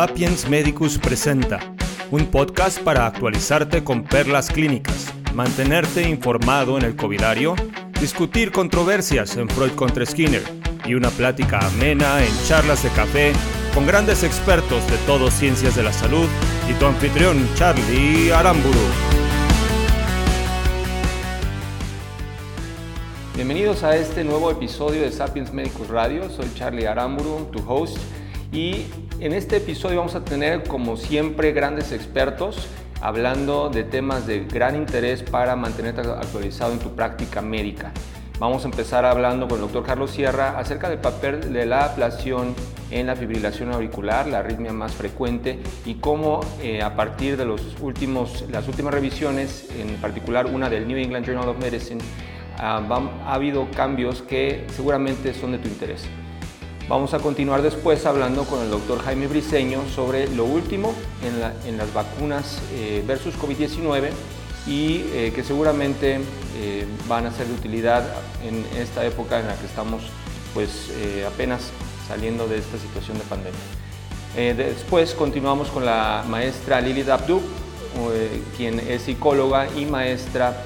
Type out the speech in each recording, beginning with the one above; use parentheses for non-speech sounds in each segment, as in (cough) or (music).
Sapiens Medicus presenta un podcast para actualizarte con perlas clínicas, mantenerte informado en el covidario, discutir controversias en Freud contra Skinner y una plática amena en charlas de café con grandes expertos de todo ciencias de la salud y tu anfitrión Charlie Aramburu. Bienvenidos a este nuevo episodio de Sapiens Medicus Radio. Soy Charlie Aramburu, tu host, y en este episodio vamos a tener, como siempre, grandes expertos hablando de temas de gran interés para mantenerte actualizado en tu práctica médica. Vamos a empezar hablando con el doctor Carlos Sierra acerca del papel de la ablación en la fibrilación auricular, la arritmia más frecuente, y cómo eh, a partir de los últimos, las últimas revisiones, en particular una del New England Journal of Medicine, ah, ha habido cambios que seguramente son de tu interés. Vamos a continuar después hablando con el doctor Jaime Briseño sobre lo último en, las vacunas eh, versus COVID-19 y eh, que seguramente eh, van a ser de utilidad en esta época en la que estamos pues apenas saliendo de esta situación de pandemia. después continuamos con la maestra Lili Dabduk, quien es psicóloga y maestra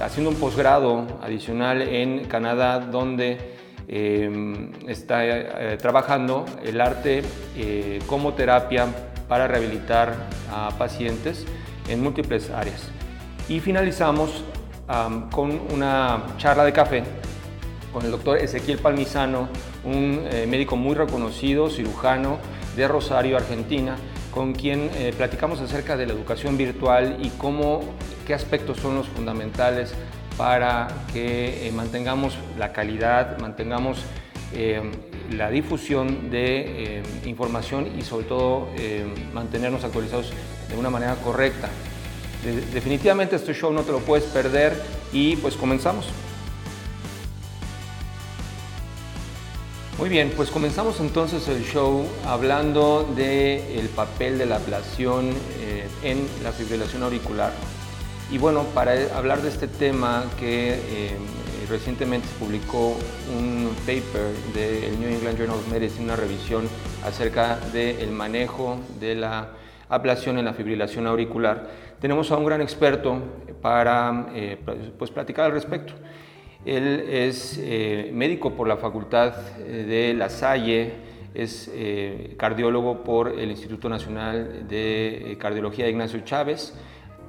haciendo un posgrado adicional en Canadá donde Em, está eh, trabajando el arte eh, como terapia para rehabilitar a pacientes en múltiples áreas. Y finalizamos con una charla de café con el doctor Ezequiel Palmisano, un eh, médico muy reconocido, cirujano de Rosario, Argentina, con quien platicamos acerca de la educación virtual y cómo, qué aspectos son los fundamentales para que eh, mantengamos la calidad, mantengamos eh, la difusión de eh, información y sobre todo mantenernos actualizados de una manera correcta. definitivamente este show no te lo puedes perder y pues comenzamos. Muy bien, pues comenzamos entonces el show hablando del papel de la ablación en la fibrilación auricular. Y bueno, para hablar de este tema que eh, recientemente se publicó un paper del New England Journal of Medicine, una revisión acerca del manejo de la ablación en la fibrilación auricular, tenemos a un gran experto para eh, pues, platicar al respecto. Él es eh, médico por la Facultad de La Salle, es cardiólogo por el Instituto Nacional de Cardiología de Ignacio Chávez,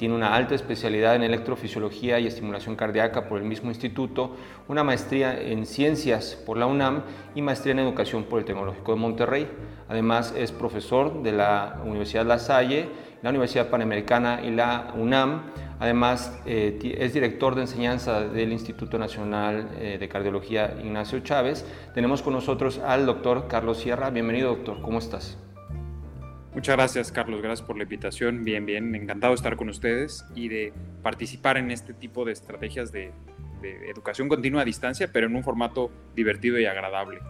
tiene una alta especialidad en electrofisiología y estimulación cardíaca por el mismo instituto, una maestría en ciencias por la UNAM y maestría en educación por el Tecnológico de Monterrey. Además es profesor de la Universidad La Salle, la Universidad Panamericana y la UNAM. Además eh, es director de enseñanza del Instituto Nacional eh, de Cardiología Ignacio Chávez. Tenemos con nosotros al doctor Carlos Sierra. Bienvenido doctor, ¿cómo estás? Muchas gracias, Carlos. Gracias por la invitación. Bien, bien. Encantado de estar con ustedes y de participar en este tipo de estrategias de, educación continua a distancia, pero en un formato divertido y agradable.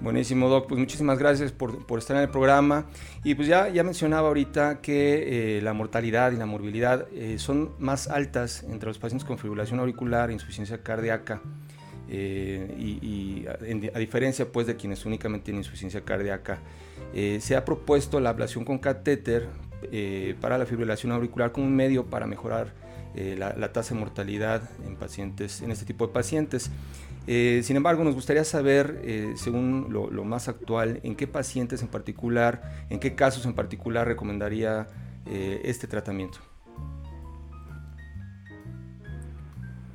Buenísimo, Doc. Pues muchísimas gracias por, estar en el programa. Y pues ya, ya mencionaba ahorita que eh, la mortalidad y la morbilidad eh, son más altas entre los pacientes con fibrilación auricular e insuficiencia cardíaca. Eh, y, a, diferencia pues de quienes únicamente tienen insuficiencia cardíaca, eh, se ha propuesto la ablación con catéter eh, para la fibrilación auricular como un medio para mejorar la, tasa de mortalidad en pacientes, en este tipo de pacientes. sin embargo, nos gustaría saber, según lo, más actual, en qué pacientes en particular, en qué casos en particular recomendaría este tratamiento.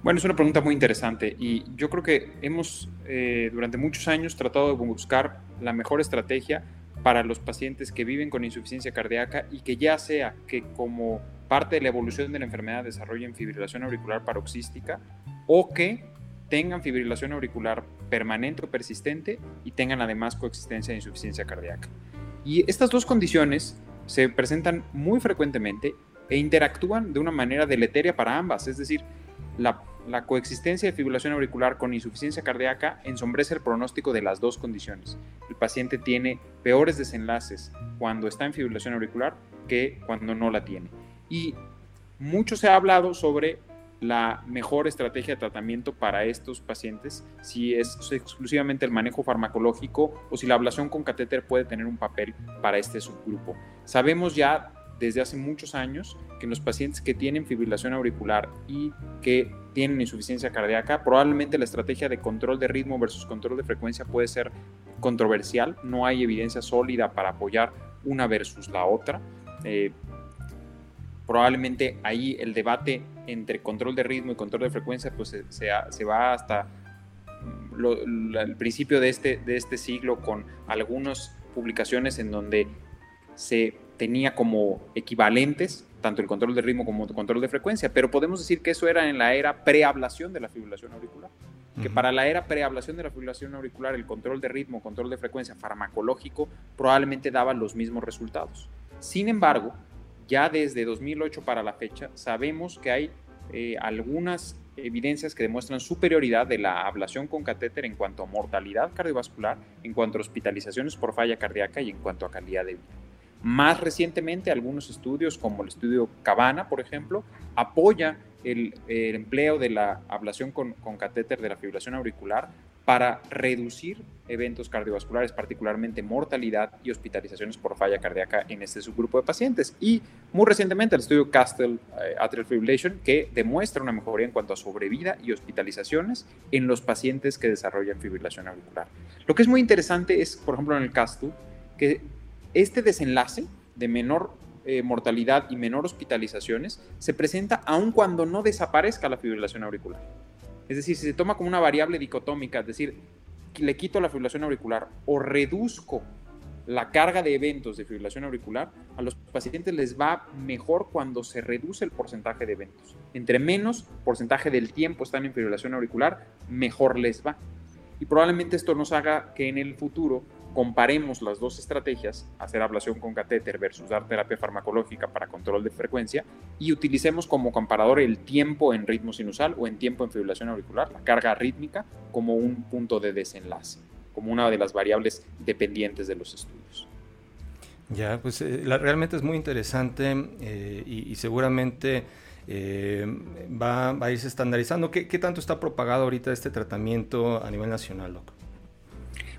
Bueno, es una pregunta muy interesante y yo creo que hemos eh, durante muchos años tratado de buscar la mejor estrategia para los pacientes que viven con insuficiencia cardíaca y que ya sea que como parte de la evolución de la enfermedad desarrollen fibrilación auricular paroxística o que tengan fibrilación auricular permanente o persistente y tengan además coexistencia de insuficiencia cardíaca. Y estas dos condiciones se presentan muy frecuentemente e interactúan de una manera deleteria para ambas, es decir, la la coexistencia de fibrilación auricular con insuficiencia cardíaca ensombrece el pronóstico de las dos condiciones. El paciente tiene peores desenlaces cuando está en fibrilación auricular que cuando no la tiene. Y mucho se ha hablado sobre la mejor estrategia de tratamiento para estos pacientes, si es exclusivamente el manejo farmacológico o si la ablación con catéter puede tener un papel para este subgrupo. Sabemos ya desde hace muchos años que en los pacientes que tienen fibrilación auricular y que tienen insuficiencia cardíaca, probablemente la estrategia de control de ritmo versus control de frecuencia puede ser controversial. No hay evidencia sólida para apoyar una versus la otra. Eh, probablemente ahí el debate entre control de ritmo y control de frecuencia pues se, se, va hasta el principio de este, de este siglo con algunas publicaciones en donde se tenía como equivalentes tanto el control de ritmo como el control de frecuencia, pero podemos decir que eso era en la era preablación de la fibrilación auricular. Que para la era preablación de la fibrilación auricular, el control de ritmo, control de frecuencia farmacológico probablemente daba los mismos resultados. Sin embargo, ya desde 2008 para la fecha, sabemos que hay eh, algunas evidencias que demuestran superioridad de la ablación con catéter en cuanto a mortalidad cardiovascular, en cuanto a hospitalizaciones por falla cardíaca y en cuanto a calidad de vida. Más recientemente, algunos estudios, como el estudio Cabana, por ejemplo, apoya el, empleo de la ablación con, catéter de la fibrilación auricular para reducir eventos cardiovasculares, particularmente mortalidad y hospitalizaciones por falla cardíaca en este subgrupo de pacientes. Y muy recientemente el estudio Castle eh, Atrial Fibrillation, que demuestra una mejoría en cuanto a sobrevida y hospitalizaciones en los pacientes que desarrollan fibrilación auricular. Lo que es muy interesante es, por ejemplo, en el Castle, que este desenlace de menor eh, mortalidad y menor hospitalizaciones se presenta aun cuando no desaparezca la fibrilación auricular. Es decir, si se toma como una variable dicotómica, es decir, le quito la fibrilación auricular o reduzco la carga de eventos de fibrilación auricular, a los pacientes les va mejor cuando se reduce el porcentaje de eventos. Entre menos porcentaje del tiempo están en fibrilación auricular, mejor les va. Y probablemente esto nos haga que en el futuro comparemos las dos estrategias, hacer ablación con catéter versus dar terapia farmacológica para control de frecuencia, y utilicemos como comparador el tiempo en ritmo sinusal o en tiempo en fibrilación auricular, la carga rítmica, como un punto de desenlace, como una de las variables dependientes de los estudios. Ya, pues eh, realmente es muy interesante eh, y, seguramente eh, va, a irse estandarizando. ¿Qué, ¿Qué, tanto está propagado ahorita este tratamiento a nivel nacional, doctor?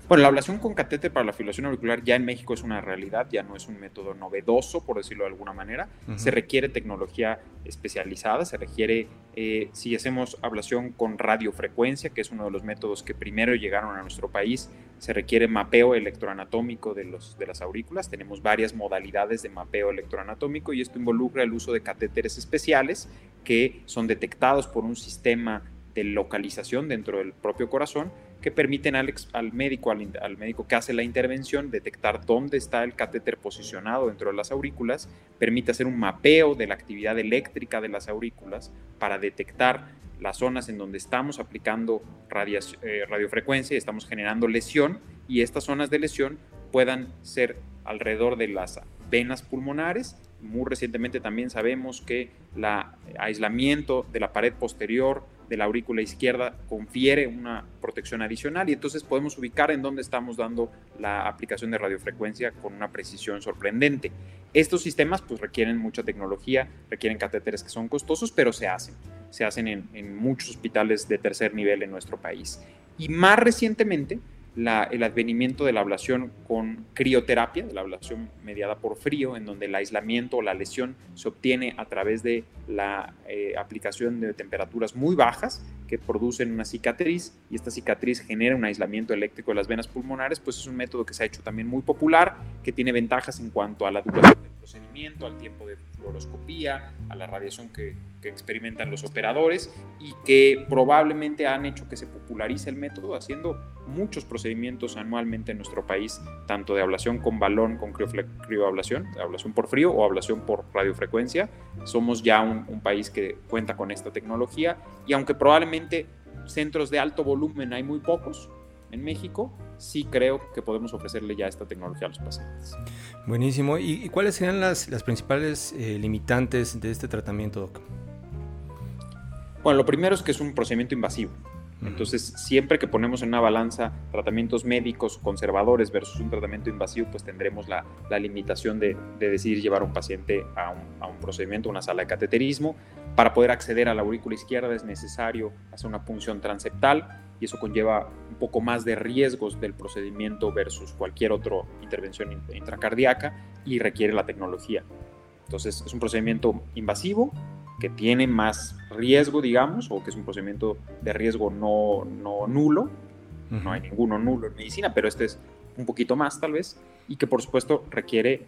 Bueno, la ablación con catéter para la fibrilación auricular ya en México es una realidad, ya no es un método novedoso, por decirlo de alguna manera. Se requiere tecnología especializada, se requiere, eh, si hacemos ablación con radiofrecuencia, que es uno de los métodos que primero llegaron a nuestro país, se requiere mapeo electroanatómico de, los, de las aurículas. Tenemos varias modalidades de mapeo electroanatómico y esto involucra el uso de catéteres especiales que son detectados por un sistema de localización dentro del propio corazón que permiten al, médico, al, médico que hace la intervención, detectar dónde está el catéter posicionado dentro de las aurículas, permite hacer un mapeo de la actividad eléctrica de las aurículas para detectar las zonas en donde estamos aplicando eh, radiofrecuencia y estamos generando lesión y estas zonas de lesión puedan ser alrededor de las venas pulmonares. Muy recientemente también sabemos que el aislamiento de la pared posterior de la aurícula izquierda confiere una protección adicional y entonces podemos ubicar en dónde estamos dando la aplicación de radiofrecuencia con una precisión sorprendente. Estos sistemas pues requieren mucha tecnología, requieren catéteres que son costosos, pero se hacen. Se hacen en, en muchos hospitales de tercer nivel en nuestro país. Y más recientemente, el advenimiento de la ablación con crioterapia, de la ablación mediada por frío, en donde el aislamiento o la lesión se obtiene a través de la eh, aplicación de temperaturas muy bajas que producen una cicatriz y esta cicatriz genera un aislamiento eléctrico de las venas pulmonares, pues es un método que se ha hecho también muy popular, que tiene ventajas en cuanto a la duración procedimiento, al tiempo de fluoroscopía, a la radiación que, que experimentan los operadores y que probablemente han hecho que se popularice el método haciendo muchos procedimientos anualmente en nuestro país, tanto de ablación con balón, con crioablación, ablación por frío o ablación por radiofrecuencia. Somos ya un, un país que cuenta con esta tecnología y aunque probablemente centros de alto volumen hay muy pocos, en México, sí creo que podemos ofrecerle ya esta tecnología a los pacientes. Buenísimo. ¿Y, cuáles serían las, las principales eh, limitantes de este tratamiento, Doc? Bueno, lo primero es que es un procedimiento invasivo. Entonces, siempre que ponemos en una balanza tratamientos médicos conservadores versus un tratamiento invasivo, pues tendremos la, la limitación de, de, decidir llevar a un paciente a un, a un procedimiento, a una sala de cateterismo. Para poder acceder a la aurícula izquierda es necesario hacer una punción transeptal y eso conlleva un poco más de riesgos del procedimiento versus cualquier otra intervención intracardíaca y requiere la tecnología. Entonces es un procedimiento invasivo que tiene más riesgo, digamos, o que es un procedimiento de riesgo no, no nulo. No hay ninguno nulo en medicina, pero este es un poquito más tal vez, y que por supuesto requiere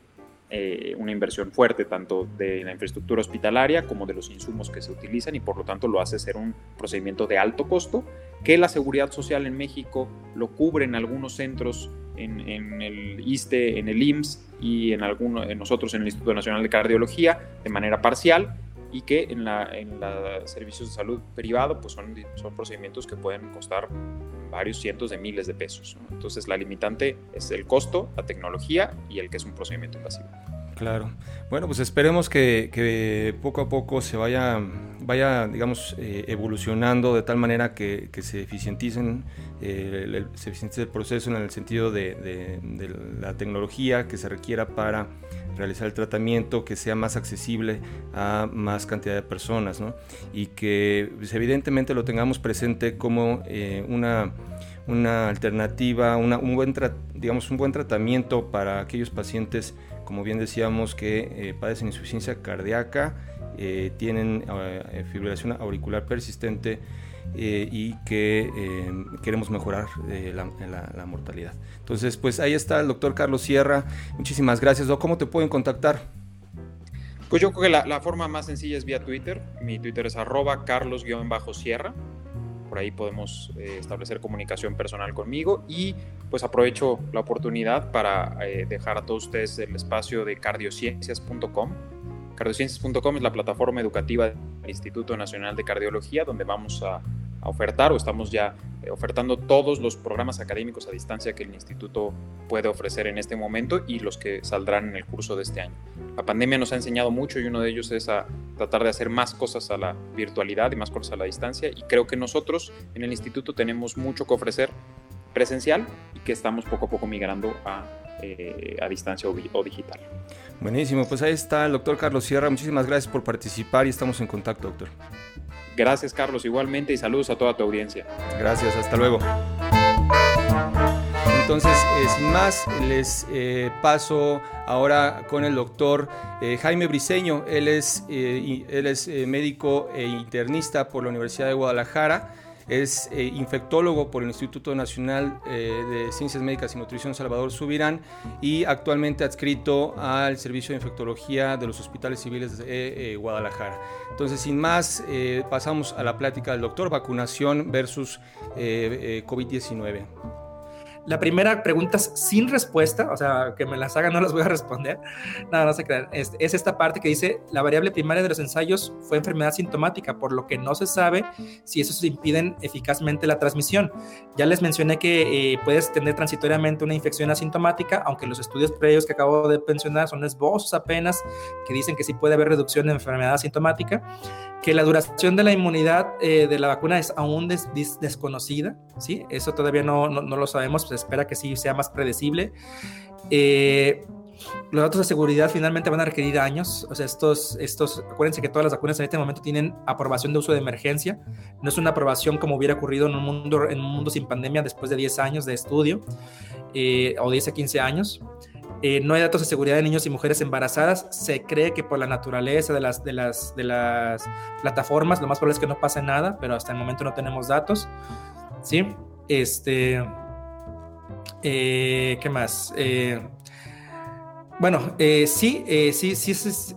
eh, una inversión fuerte tanto de la infraestructura hospitalaria como de los insumos que se utilizan y por lo tanto lo hace ser un procedimiento de alto costo que la seguridad social en México lo cubre en algunos centros en, el ISTE, en el IMSS y en, algunos, nosotros en el Instituto Nacional de Cardiología de manera parcial y que en la, en servicios de salud privado pues son, son procedimientos que pueden costar varios cientos de miles de pesos. Entonces la limitante es el costo, la tecnología y el que es un procedimiento invasivo. Claro. Bueno, pues esperemos que, poco a poco se vaya, vaya digamos, eh, evolucionando de tal manera que, se eficienticen, eh, el, se eficientice el proceso en el sentido de, la tecnología que se requiera para realizar el tratamiento, que sea más accesible a más cantidad de personas, ¿no? Y que pues, evidentemente lo tengamos presente como eh, una una alternativa, un, buen digamos, un buen tratamiento para aquellos pacientes como bien decíamos, que eh, padecen insuficiencia cardíaca, eh, tienen eh, fibrilación auricular persistente y que queremos mejorar la, mortalidad. Entonces, pues ahí está el doctor Carlos Sierra. Muchísimas gracias, ¿Cómo te pueden contactar? Pues yo creo que la, la forma más sencilla es vía Twitter. Mi Twitter es arroba carlos-sierra por ahí podemos eh, establecer comunicación personal conmigo y pues aprovecho la oportunidad para eh, dejar a todos ustedes el espacio de cardiociencias.com. Cardiociencias.com es la plataforma educativa del Instituto Nacional de Cardiología donde vamos a a ofertar o estamos ya eh, ofertando todos los programas académicos a distancia que el instituto puede ofrecer en este momento y los que saldrán en el curso de este año. La pandemia nos ha enseñado mucho y uno de ellos es a tratar de hacer más cosas a la virtualidad y más cosas a la distancia y creo que nosotros en el instituto tenemos mucho que ofrecer presencial y que estamos poco a poco migrando a, eh, a distancia o, digital. Buenísimo, pues ahí está el doctor Carlos Sierra. Muchísimas gracias por participar y estamos en contacto, doctor. Gracias, Carlos, igualmente, y saludos a toda tu audiencia. Gracias, hasta luego. Entonces, eh, sin más, les eh, paso ahora con el doctor eh, Jaime Briseño. Él es, él es médico e internista por la Universidad de Guadalajara es eh, infectólogo por el Instituto Nacional eh, de Ciencias Médicas y Nutrición Salvador Subirán y actualmente adscrito al Servicio de Infectología de los Hospitales Civiles de eh, Guadalajara. Entonces, sin más, pasamos a la plática del doctor, vacunación versus COVID-19. La primera pregunta es sin respuesta, o sea, que me las hagan no las voy a responder. Nada, no se crean. Es, es, esta parte que dice, la variable primaria de los ensayos fue enfermedad sintomática, por lo que no se sabe si eso impiden eficazmente la transmisión. Ya les mencioné que eh, puedes tener transitoriamente una infección asintomática, aunque los estudios previos que acabo de mencionar son esbozos apenas, que dicen que sí puede haber reducción de enfermedad asintomática que la duración de la inmunidad eh, de la vacuna es aún desconocida, ¿sí? Eso todavía no, no, lo sabemos, se espera que sí sea más predecible. Eh, los datos de seguridad finalmente van a requerir años, o sea, estos, estos, acuérdense que todas las vacunas en este momento tienen aprobación de uso de emergencia, no es una aprobación como hubiera ocurrido en un mundo, en un mundo sin pandemia después de 10 años de estudio, eh, o 10 a 15 años. Eh, no hay datos de seguridad de niños y mujeres embarazadas. Se cree que por la naturaleza de las, de las, de las plataformas, lo más probable es que no pase nada, pero hasta el momento no tenemos datos. ¿Sí? Este. Eh, ¿Qué más? Eh, bueno, sí, sí, sí,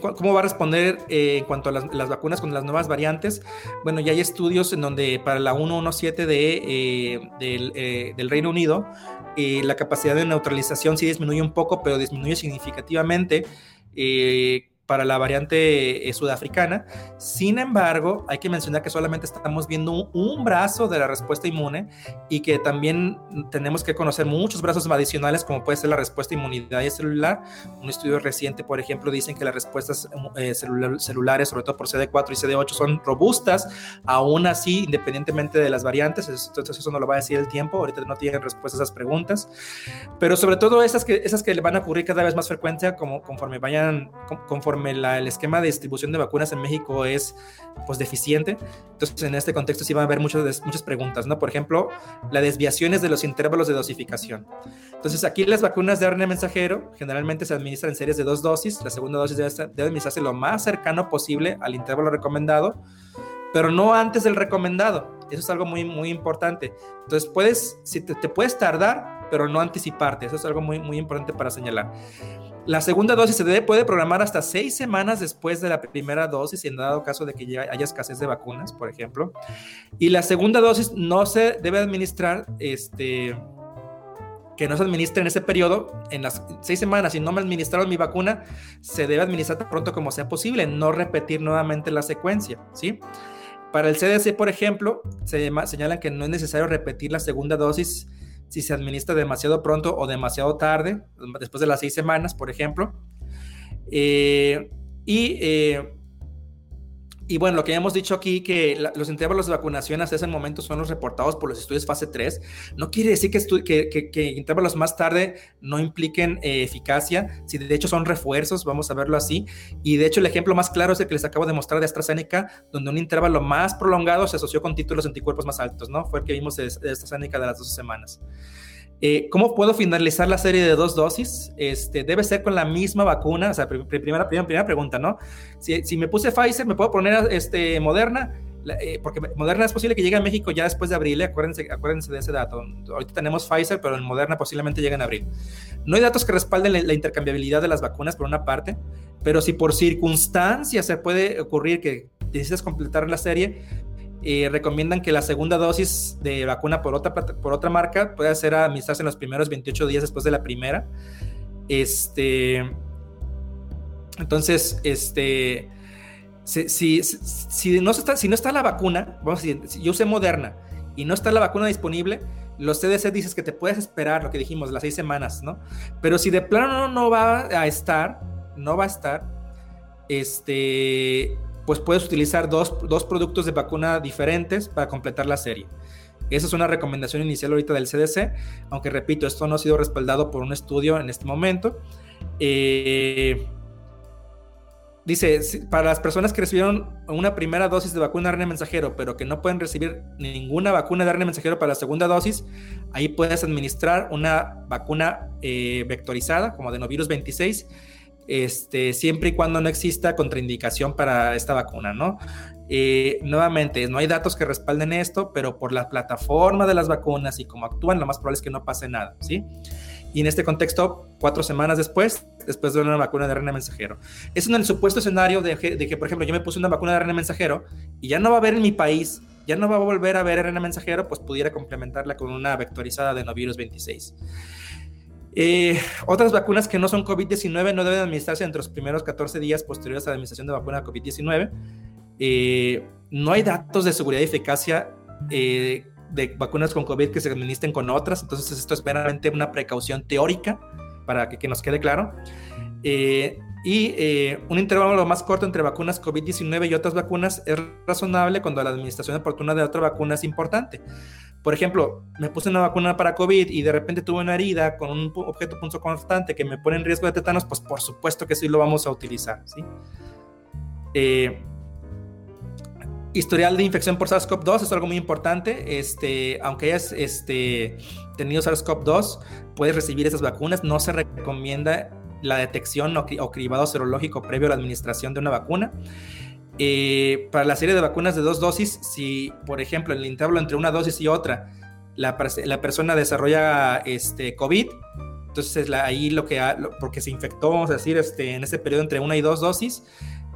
¿cómo va a responder en cuanto a las, vacunas con las nuevas variantes? Bueno, ya hay estudios en donde para la 117 de, del, Reino Unido eh, la capacidad de neutralización sí disminuye un poco, pero disminuye significativamente. Para la variante eh, sudafricana. Sin embargo, hay que mencionar que solamente estamos viendo un, brazo de la respuesta inmune y que también tenemos que conocer muchos brazos adicionales, como puede ser la respuesta inmunitaria celular. Un estudio reciente, por ejemplo, dicen que las respuestas eh, celulares, sobre todo por CD4 y CD8, son robustas, aún así, independientemente de las variantes. Entonces, eso no lo va a decir el tiempo. Ahorita no tienen respuesta a esas preguntas. Pero sobre todo esas que, esas que le van a ocurrir cada vez más frecuente como, conforme vayan, conforme conforme el esquema de distribución de vacunas en México es pues deficiente, entonces en este contexto sí van a haber muchas, muchas preguntas, ¿no? Por ejemplo, las desviaciones de los intervalos de dosificación. Entonces aquí las vacunas de RNA mensajero generalmente se administran en series de dos dosis, la segunda dosis debe, debe administrarse lo más cercano posible al intervalo recomendado, pero no antes del recomendado. Eso es algo muy, muy importante. Entonces, puedes, si te, te puedes tardar, pero no anticiparte. Eso es algo muy, muy importante para señalar. La segunda dosis se puede programar hasta seis semanas después de la primera dosis, en dado caso de que haya escasez de vacunas, por ejemplo. Y la segunda dosis no se debe administrar, este, que no se administre en ese periodo, en las seis semanas, si no me administraron mi vacuna, se debe administrar tan pronto como sea posible, no repetir nuevamente la secuencia, ¿sí? Para el CDC, por ejemplo, se señalan que no es necesario repetir la segunda dosis si se administra demasiado pronto o demasiado tarde, después de las seis semanas, por ejemplo. Eh, y eh, y bueno, lo que ya hemos dicho aquí, que los intervalos de vacunación hasta ese momento son los reportados por los estudios fase 3, no quiere decir que, que, intervalos más tarde no impliquen eh, eficacia, si de hecho son refuerzos, vamos a verlo así. Y de hecho el ejemplo más claro es el que les acabo de mostrar de AstraZeneca, donde un intervalo más prolongado se asoció con títulos anticuerpos más altos, ¿no? Fue el que vimos de, de AstraZeneca de las 12 semanas. Eh, ¿Cómo puedo finalizar la serie de dos dosis? Este, debe ser con la misma vacuna. O sea, primera, primera, primera pregunta, ¿no? Si, si, me puse Pfizer, ¿me puedo poner este, Moderna? Eh, porque Moderna es posible que llegue a México ya después de abril, ¿eh? acuérdense, acuérdense de ese dato. Ahorita tenemos Pfizer, pero en Moderna posiblemente llegue en abril. No hay datos que respalden la, la intercambiabilidad de las vacunas, por una parte, pero si por circunstancias se puede ocurrir que necesitas completar la serie, eh, recomiendan que la segunda dosis de vacuna por otra, por otra marca pueda ser administrarse en los primeros 28 días después de la primera. Este, entonces, este, si, si, no está, si no está la vacuna, vamos a decir, si yo usé Moderna y no está la vacuna disponible, los CDC dices que te puedes esperar, lo que dijimos, las seis semanas, ¿no? Pero si de plano no va a estar, no va a estar, este, pues puedes utilizar dos, productos de vacuna diferentes para completar la serie. Esa es una recomendación inicial ahorita del CDC, aunque repito, esto no ha sido respaldado por un estudio en este momento. Eh, dice, para las personas que recibieron una primera dosis de vacuna RNA mensajero, pero que no pueden recibir ninguna vacuna de RNA mensajero para la segunda dosis, ahí puedes administrar una vacuna eh, vectorizada, como adenovirus 26, este, siempre y cuando no exista contraindicación para esta vacuna, ¿no? Eh, nuevamente, no hay datos que respalden esto, pero por la plataforma de las vacunas y cómo actúan, lo más probable es que no pase nada, ¿sí? Y en este contexto, cuatro semanas después, después de una vacuna de RNA mensajero. Es en el supuesto escenario de que, de que, por ejemplo, yo me puse una vacuna de RNA mensajero y ya no va a haber en mi país, ya no va a volver a haber RNA mensajero, pues pudiera complementarla con una vectorizada de novirus 26. Eh, otras vacunas que no son COVID-19 no deben administrarse entre los primeros 14 días posteriores a la administración de vacuna COVID-19. Eh, no hay datos de seguridad y eficacia eh, de vacunas con COVID que se administren con otras, entonces esto es meramente una precaución teórica para que, que nos quede claro. Y un intervalo más corto entre vacunas COVID-19 y otras vacunas es razonable cuando la administración oportuna de otra vacuna es importante. Por ejemplo, me puse una vacuna para COVID y de repente tuve una herida con un objeto punzo constante que me pone en riesgo de tétanos, pues por supuesto que sí lo vamos a utilizar. Eh, historial de infección por SARS-CoV-2 es algo muy importante. Este, aunque hayas este, tenido SARS-CoV-2, puedes recibir esas vacunas. No se recomienda la detección o, o cribado serológico previo a la administración de una vacuna. Eh, para la serie de vacunas de dos dosis, si por ejemplo en el intervalo entre una dosis y otra la, la persona desarrolla este, COVID, entonces ahí lo que, porque se infectó, vamos a decir, este, en ese periodo entre una y dos dosis,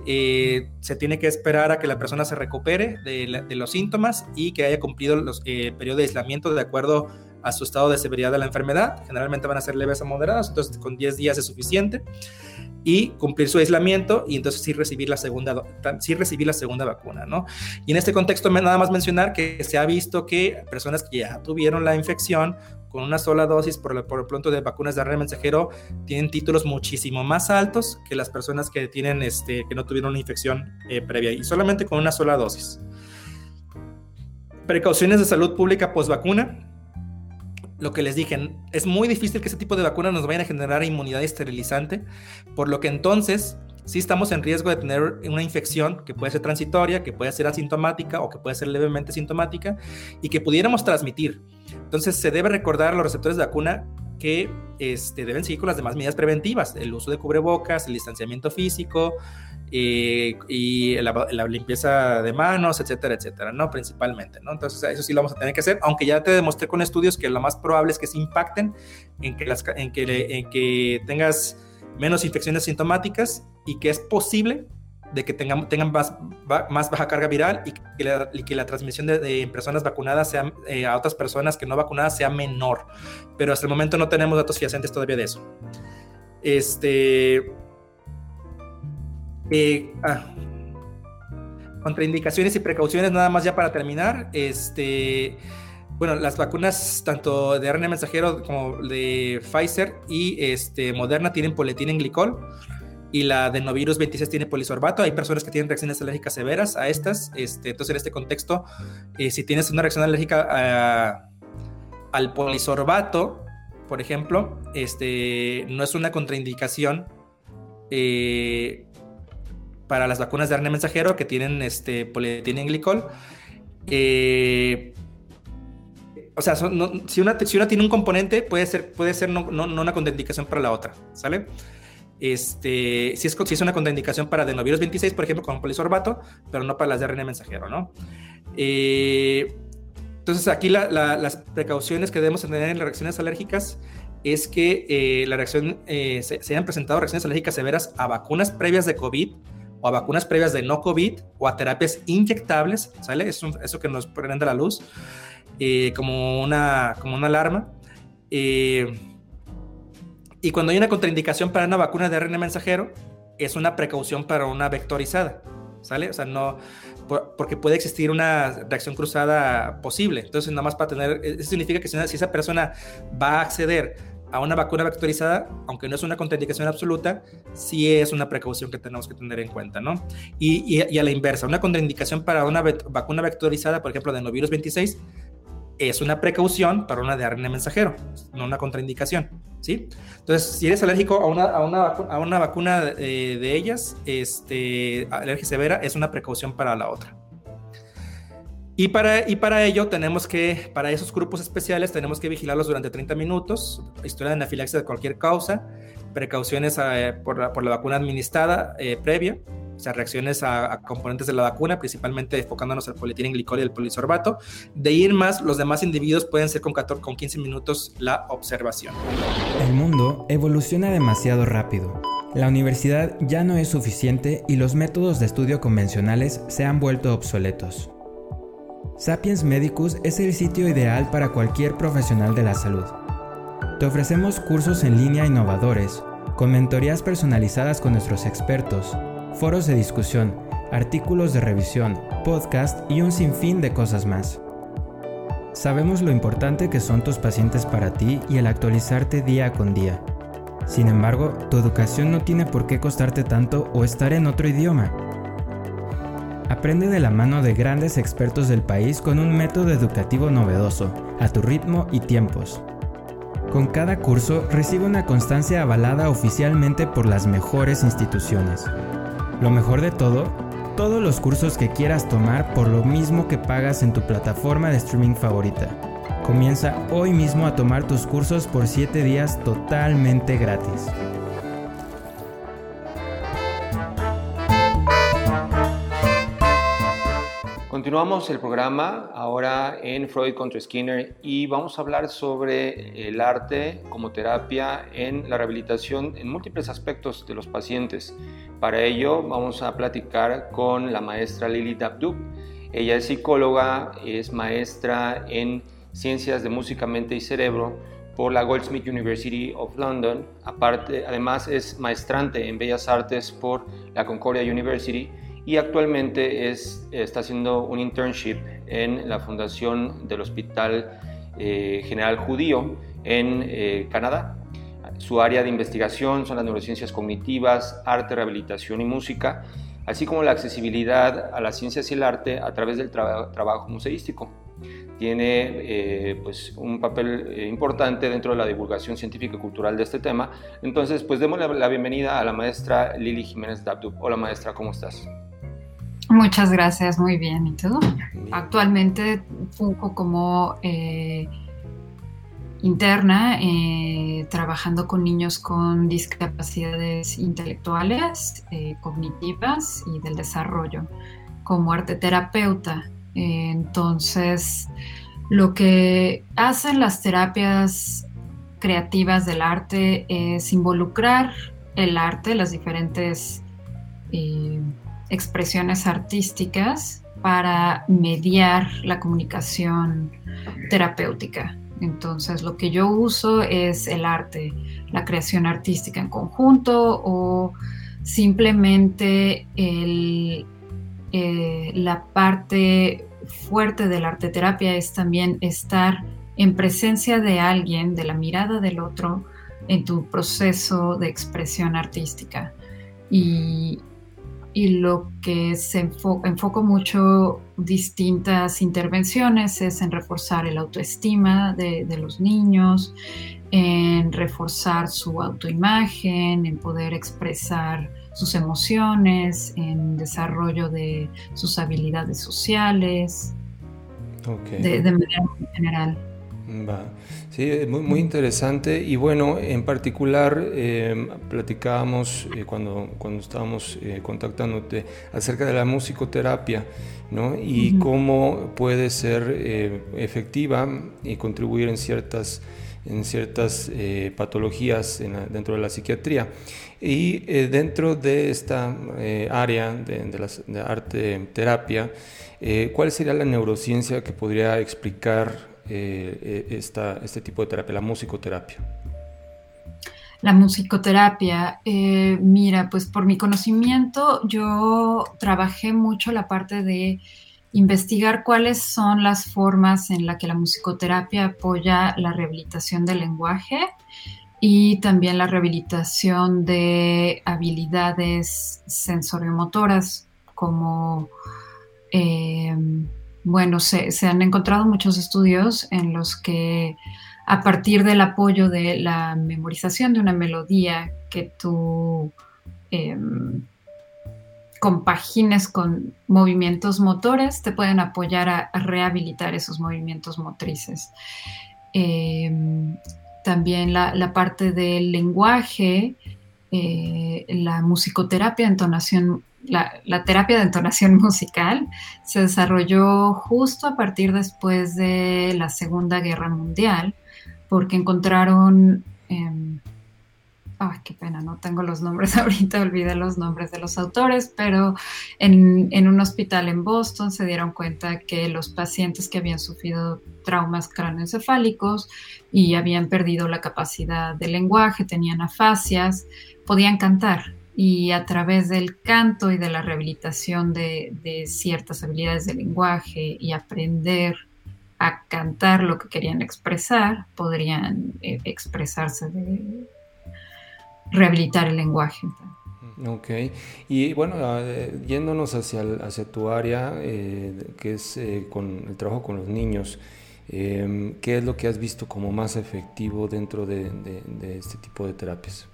eh, se tiene que esperar a que la persona se recupere de, los síntomas y que haya cumplido los eh, periodos de aislamiento de acuerdo a su estado de severidad de la enfermedad. Generalmente van a ser leves a moderados, entonces con 10 días es suficiente y cumplir su aislamiento y entonces sí recibir la segunda, sí recibir la segunda vacuna, ¿no? Y en este contexto nada más mencionar que se ha visto que personas que ya tuvieron la infección con una sola dosis por, el, por pronto de vacunas de RNA mensajero tienen títulos muchísimo más altos que las personas que tienen este que no tuvieron una infección eh, previa y solamente con una sola dosis. Precauciones de salud pública post vacuna lo que les dije, es muy difícil que ese tipo de vacunas nos vayan a generar inmunidad esterilizante, por lo que entonces sí estamos en riesgo de tener una infección que puede ser transitoria, que puede ser asintomática o que puede ser levemente sintomática y que pudiéramos transmitir. Entonces se debe recordar a los receptores de vacuna que este, deben seguir con las demás medidas preventivas, el uso de cubrebocas, el distanciamiento físico eh, y la, limpieza de manos, etcétera, etcétera, ¿no? Principalmente, ¿no? Entonces eso sí lo vamos a tener que hacer, aunque ya te demostré con estudios que lo más probable es que se impacten en que, las, en que, en que tengas menos infecciones sintomáticas y que es posible de que tengan, tengan más, más, baja carga viral y que la, que la transmisión de, personas vacunadas sea, eh, a otras personas que no vacunadas sea menor. Pero hasta el momento no tenemos datos fehacientes todavía de eso. Este. Eh, ah, contraindicaciones y precauciones, nada más ya para terminar. Este. Bueno, las vacunas tanto de RNA mensajero como de Pfizer y este, Moderna tienen en glicol y la de Novirus 26 tiene polisorbato. Hay personas que tienen reacciones alérgicas severas a estas. Este, entonces, en este contexto, eh, si tienes una reacción alérgica al polisorbato, por ejemplo, este, no es una contraindicación eh, para las vacunas de RNA mensajero que tienen este, glicol. Eh, o sea, si, una, si una tiene un componente, puede ser, puede ser no, no, no una contraindicación para la otra, ¿sale? Este, si, es, si es una contraindicación para adenovirus 26, por ejemplo, con polisorbato, pero no para las de RNA mensajero, ¿no? Eh, entonces, aquí las precauciones que debemos tener en las reacciones alérgicas es que eh, la reacción, eh, se, hayan presentado reacciones alérgicas severas a vacunas previas de COVID o a vacunas previas de no COVID o a terapias inyectables, ¿sale? Eso, eso que nos prende la luz como, una, como una alarma. Eh, y cuando hay una contraindicación para una vacuna de RNA mensajero, es una precaución para una vectorizada, ¿sale? O sea, no, porque puede existir una reacción cruzada posible. Entonces, nada más para tener, eso significa que si, esa persona va a acceder a una vacuna vectorizada, aunque no es una contraindicación absoluta, sí es una precaución que tenemos que tener en cuenta, ¿no? Y, a la inversa, una contraindicación para una vacuna vectorizada, por ejemplo, de Novirus 26, es una precaución para una de ARN mensajero, no una contraindicación, ¿sí? Entonces, si eres alérgico a una, a una, a una vacuna de, de ellas, este, alergia severa es una precaución para la otra. Y para, y para ello tenemos que, para esos grupos especiales, tenemos que vigilarlos durante 30 minutos, historia de anafilaxia de cualquier causa, precauciones eh, por, la, por, la, vacuna administrada eh, previa, o sea, reacciones a, componentes de la vacuna, principalmente enfocándonos al polietilenglicol y el polisorbato. De ir más, los demás individuos pueden ser con, 14, con 15 minutos la observación. El mundo evoluciona demasiado rápido. La universidad ya no es suficiente y los métodos de estudio convencionales se han vuelto obsoletos. Sapiens Medicus es el sitio ideal para cualquier profesional de la salud. Te ofrecemos cursos en línea innovadores, con mentorías personalizadas con nuestros expertos, foros de discusión, artículos de revisión, podcast y un sinfín de cosas más. Sabemos lo importante que son tus pacientes para ti y el actualizarte día con día. Sin embargo, tu educación no tiene por qué costarte tanto o estar en otro idioma. Aprende de la mano de grandes expertos del país con un método educativo novedoso, a tu ritmo y tiempos. Con cada curso recibe una constancia avalada oficialmente por las mejores instituciones. Lo mejor de todo, todos los cursos que quieras tomar por lo mismo que pagas en tu plataforma de streaming favorita. Comienza hoy mismo a tomar tus cursos por 7 días totalmente gratis. Continuamos el programa ahora en Freud contra Skinner y vamos a hablar sobre el arte como terapia en la rehabilitación en múltiples aspectos de los pacientes. Para ello vamos a platicar con la maestra Lili Abdub. Ella es psicóloga, es maestra en ciencias de música, mente y cerebro por la Goldsmith University of London. Aparte, además es maestrante en Bellas Artes por la Concordia University y actualmente es, está haciendo un internship en la fundación del Hospital eh, General Judío en eh, Canadá. Su área de investigación son las neurociencias cognitivas, arte, rehabilitación y música, así como la accesibilidad a las ciencias y el arte a través del trabajo museístico. tiene eh, pues un papel eh, importante dentro de la divulgación científica y cultural de este tema. Entonces, pues démosle la bienvenida a la maestra Lili Jiménez Dabdub. Hola maestra, ¿cómo estás? Muchas gracias, muy bien. ¿Y tú? Actualmente Funko como eh, interna, trabajando con niños con discapacidades intelectuales, cognitivas y del desarrollo, como arte terapeuta entonces, lo que hacen las terapias creativas del arte es involucrar el arte, las diferentes eh, expresiones artísticas para mediar la comunicación terapéutica. Entonces, lo que yo uso es el arte, la creación artística en conjunto o simplemente el eh, la parte fuerte de la arte terapia es también estar en presencia de alguien, de la mirada del otro, en tu proceso de expresión artística. Y, lo que se enfoca, enfoco mucho distintas intervenciones es en reforzar el autoestima de, de los niños, en reforzar su autoimagen, en poder expresar sus emociones, en desarrollo de sus habilidades sociales, de, manera general. Va. Sí, muy, muy interesante y bueno, en particular eh, platicábamos eh, cuando, cuando estábamos eh, contactándote acerca de la musicoterapia ¿no? y cómo puede ser efectiva y contribuir en ciertas en ciertas eh, patologías dentro de la psiquiatría. Y eh, dentro de esta eh, área de, de, arte terapia, ¿cuál sería la neurociencia que podría explicar esta, este tipo de terapia, la musicoterapia? La musicoterapia, mira, pues por mi conocimiento yo trabajé mucho la parte de investigar cuáles son las formas en las que la musicoterapia apoya la rehabilitación del lenguaje y también la rehabilitación de habilidades sensoriomotoras como, eh, bueno, se, han encontrado muchos estudios en los que a partir del apoyo de la memorización de una melodía que tú em, compagines con movimientos motores te pueden apoyar a, rehabilitar esos movimientos motrices. Em, también la, parte del lenguaje, eh, la musicoterapia, entonación, la, terapia de entonación (laughs) musical se desarrolló justo a partir después de la Segunda Guerra Mundial, porque encontraron em, ay, qué pena, no tengo los nombres (laughs) ahorita, olvidé los nombres de los autores, pero en, un hospital en Boston se dieron cuenta que los pacientes que habían sufrido traumas cráneoencefálicos y habían perdido la capacidad de lenguaje, tenían afasias, podían cantar. Y a través del canto y de la rehabilitación de, de ciertas habilidades de lenguaje y aprender a cantar lo que querían expresar, podrían eh, expresarse de, rehabilitar el lenguaje. Ok, y bueno, yéndonos hacia, hacia tu área, eh, que es eh, con el trabajo con los niños, ¿qué es lo que has visto como más efectivo dentro de, este tipo de terapias?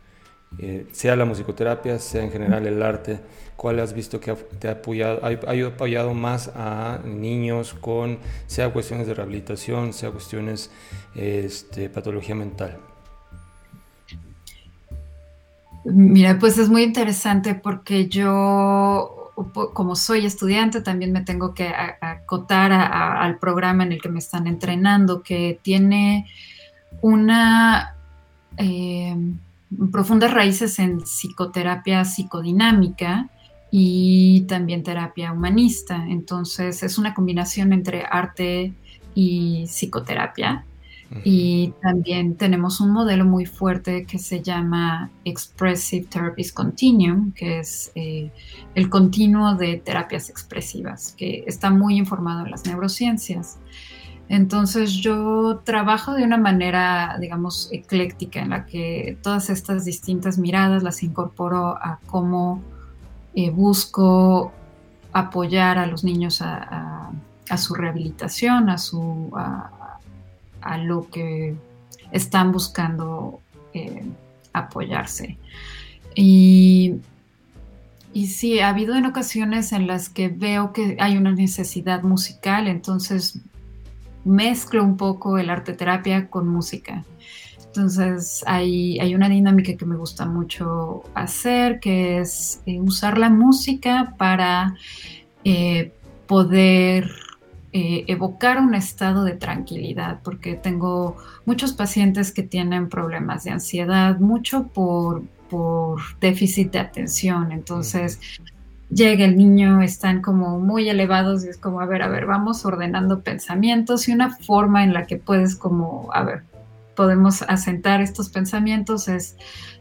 Eh, sea la musicoterapia, sea en general el arte, ¿cuál has visto que te ha apoyado, ha, apoyado más a niños con, sea cuestiones de rehabilitación, sea cuestiones de este, patología mental? Mira, pues es muy interesante porque yo, como soy estudiante, también me tengo que acotar al programa en el que me están entrenando, que tiene una eh, profundas raíces en psicoterapia psicodinámica y también terapia humanista. Entonces es una combinación entre arte y psicoterapia. Y también tenemos un modelo muy fuerte que se llama Expressive Therapies Continuum, que es eh, el continuo de terapias expresivas, que está muy informado en las neurociencias. Entonces yo trabajo de una manera, digamos, ecléctica, en la que todas estas distintas miradas las incorporo a cómo eh, busco apoyar a los niños a su rehabilitación, a, su, a, lo que están buscando eh, apoyarse. Y, y sí, ha habido en ocasiones en las que veo que hay una necesidad musical, entonces mezclo un poco el arte terapia con música. Entonces hay, hay, una dinámica que me gusta mucho hacer, que es eh, usar la música para eh, poder eh, evocar un estado de tranquilidad, porque tengo muchos pacientes que tienen problemas de ansiedad, mucho por, por déficit de atención. Entonces, llega el niño, están como muy elevados y es como, a ver, a ver, vamos ordenando pensamientos y una forma en la que puedes como, a ver, podemos asentar estos pensamientos es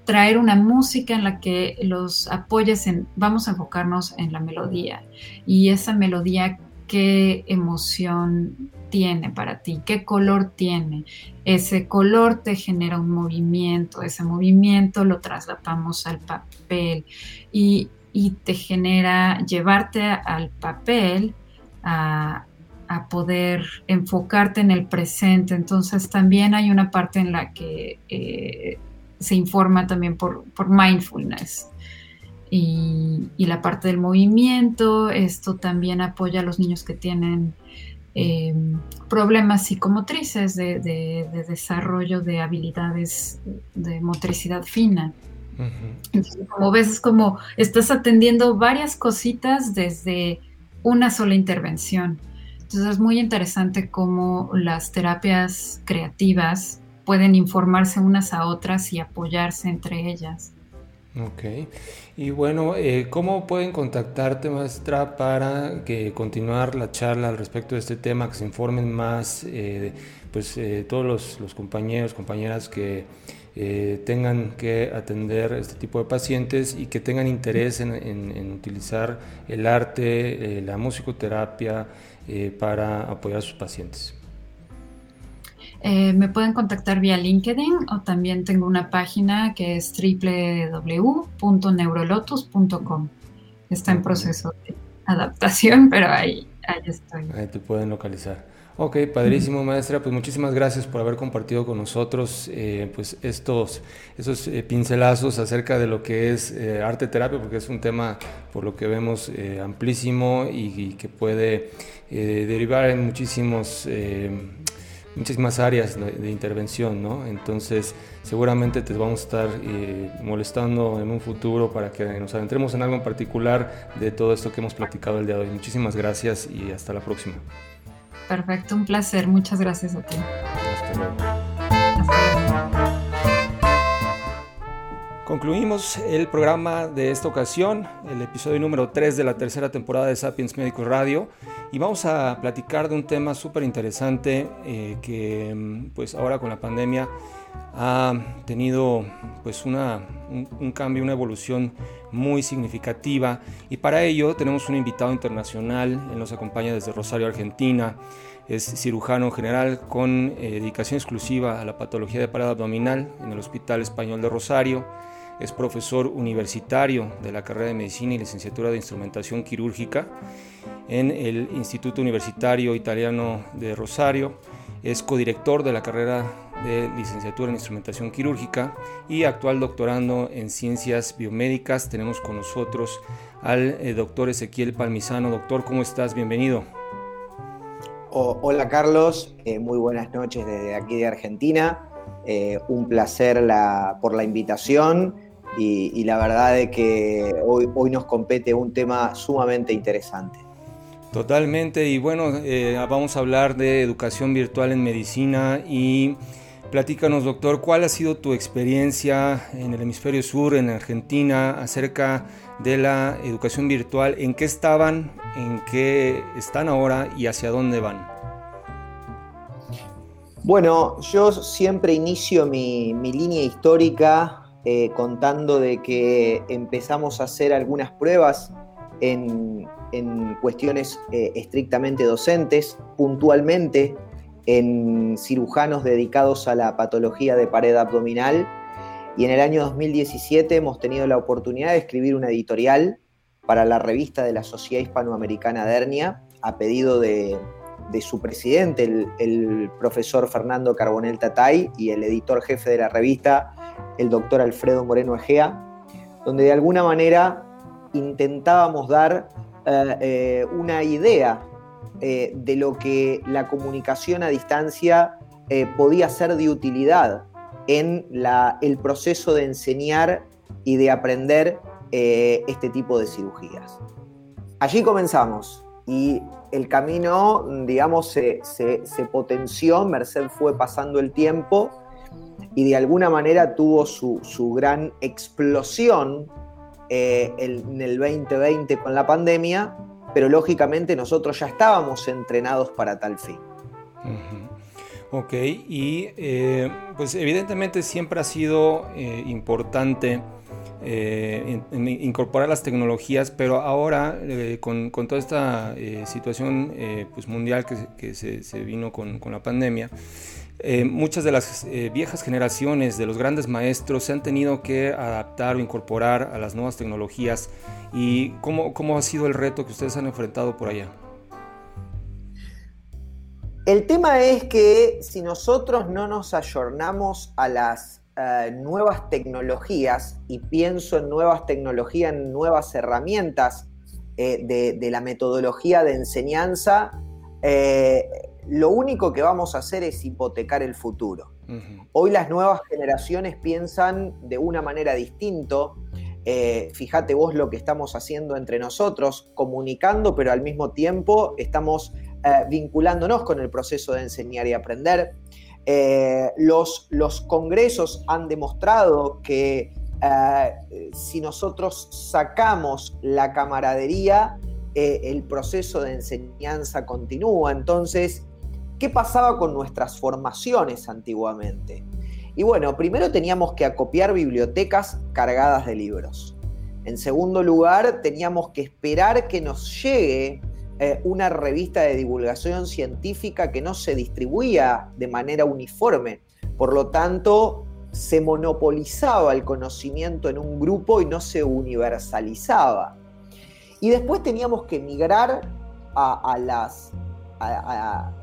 traer una música en la que los apoyes en, vamos a enfocarnos en la melodía y esa melodía qué emoción tiene para ti, qué color tiene. Ese color te genera un movimiento, ese movimiento lo traslapamos al papel y, y te genera llevarte al papel a, a poder enfocarte en el presente. Entonces también hay una parte en la que eh, se informa también por, mindfulness. Y, la parte del movimiento, esto también apoya a los niños que tienen em, problemas psicomotrices de, desarrollo de habilidades de motricidad fina. Entonces, como ves, es como estás atendiendo varias cositas desde una sola intervención. Entonces es muy interesante cómo las terapias creativas pueden informarse unas a otras y apoyarse entre ellas. Ok. Y bueno, eh, ¿cómo pueden contactarte, maestra, para que continuar la charla al respecto de este tema, que se informen más, eh, pues eh, todos los, los, compañeros, compañeras que tengan que atender este tipo de pacientes y que tengan interés en, en utilizar el arte, la musicoterapia, eh, para apoyar a sus pacientes? Eh, me pueden contactar vía LinkedIn o también tengo una página que es www.neurolotus.com. Está en proceso de adaptación, (laughs) pero ahí, ahí estoy. Ahí te pueden localizar. Ok, padrísimo maestra, pues muchísimas gracias por haber compartido con nosotros eh, pues estos, esos eh, pincelazos acerca de lo que es eh, arte terapia, porque es un tema por lo que vemos amplísimo y, que puede derivar en muchísimos, muchísimas áreas de, intervención, ¿no? Entonces seguramente te vamos a estar molestando en un futuro para que nos adentremos en algo en particular de todo esto que hemos platicado el día de hoy. Muchísimas gracias y hasta la próxima. Perfecto, un placer. Muchas gracias a ti. Concluimos el programa de esta ocasión, el episodio número 3 de la tercera temporada de Sapiens Médicos Radio, y vamos a platicar de un tema súper interesante eh, que mm, pues ahora con la pandemia ha tenido pues una, un, un, cambio, una evolución muy significativa. Y para ello tenemos un invitado internacional, él nos acompaña desde Rosario, Argentina, es cirujano general con eh, dedicación exclusiva a la patología de parada abdominal en el Hospital Español de Rosario, es profesor universitario de la carrera de Medicina y licenciatura de Instrumentación Quirúrgica en el Instituto Universitario Italiano de Rosario, es codirector de la carrera de licenciatura en instrumentación quirúrgica y actual doctorando en ciencias biomédicas. Tenemos con nosotros al eh, doctor Ezequiel Palmisano. Doctor, ¿cómo estás? Bienvenido. hola Carlos, eh, muy buenas noches desde aquí de Argentina. Eh, un placer por la invitación y, la verdad de que hoy, hoy nos compete un tema sumamente interesante. Totalmente, y bueno, vamos a hablar de educación virtual en medicina y Platícanos, doctor, ¿cuál ha sido tu experiencia en el hemisferio sur, en Argentina, acerca de la educación virtual? ¿En qué estaban, en qué están ahora y hacia dónde van? Bueno, yo siempre inicio mi, línea histórica eh, contando de que empezamos a hacer algunas pruebas en, cuestiones eh, estrictamente docentes, puntualmente en cirujanos dedicados a la patología de pared abdominal. Y en el año 2017 hemos tenido la oportunidad de escribir una editorial para la revista de la Sociedad Hispanoamericana de Hernia a pedido de, su presidente, el, profesor Fernando Carbonel Tatay, y el editor jefe de la revista, el doctor Alfredo Moreno Egea, donde de alguna manera intentábamos dar eh, eh, una idea eh, de lo que la comunicación a distancia podía ser de utilidad en el proceso de enseñar y de aprender este tipo de cirugías. Allí comenzamos y el camino, digamos, se, potenció, Merced fue pasando el tiempo y de alguna manera tuvo su, gran explosión eh, en el 2020 con la pandemia, pero lógicamente nosotros ya estábamos entrenados para tal fin. Ok, y eh, pues evidentemente siempre ha sido eh, importante eh, incorporar las tecnologías, pero ahora eh, con, toda esta situación pues mundial que, se, vino con, la pandemia, muchas de las viejas generaciones de los grandes maestros se han tenido que adaptar o incorporar a las nuevas tecnologías. ¿Y cómo, cómo ha sido el reto que ustedes han enfrentado por allá? El tema es que si nosotros no nos ayornamos a las eh, nuevas tecnologías y pienso en nuevas tecnologías, en nuevas herramientas eh, de, la metodología de enseñanza, eh, lo único que vamos a hacer es hipotecar el futuro. Hoy las nuevas generaciones piensan de una manera distinta. fíjate vos lo que estamos haciendo entre nosotros, comunicando, pero al mismo tiempo estamos vinculándonos con el proceso de enseñar y aprender. Eh, los, los, congresos han demostrado que eh, si nosotros sacamos la camaradería, eh, el proceso de enseñanza continúa. Entonces, ¿qué pasaba con nuestras formaciones antiguamente? Y bueno, primero teníamos que acopiar bibliotecas cargadas de libros. En segundo lugar, teníamos que esperar que nos llegue eh, una revista de divulgación científica que no se distribuía de manera uniforme. Por lo tanto, se monopolizaba el conocimiento en un grupo y no se universalizaba. Y después teníamos que migrar a, las,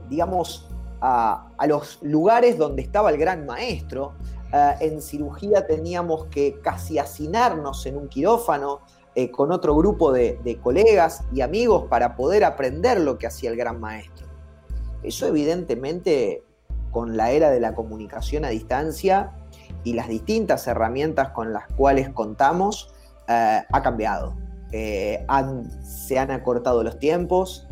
digamos, a, los lugares donde estaba el gran maestro. Eh, en cirugía teníamos que casi hacinarnos en un quirófano, eh, con otro grupo de, colegas y amigos para poder aprender lo que hacía el gran maestro. Eso evidentemente con la era de la comunicación a distancia y las distintas herramientas con las cuales contamos, eh, ha cambiado. Se han acortado los tiempos,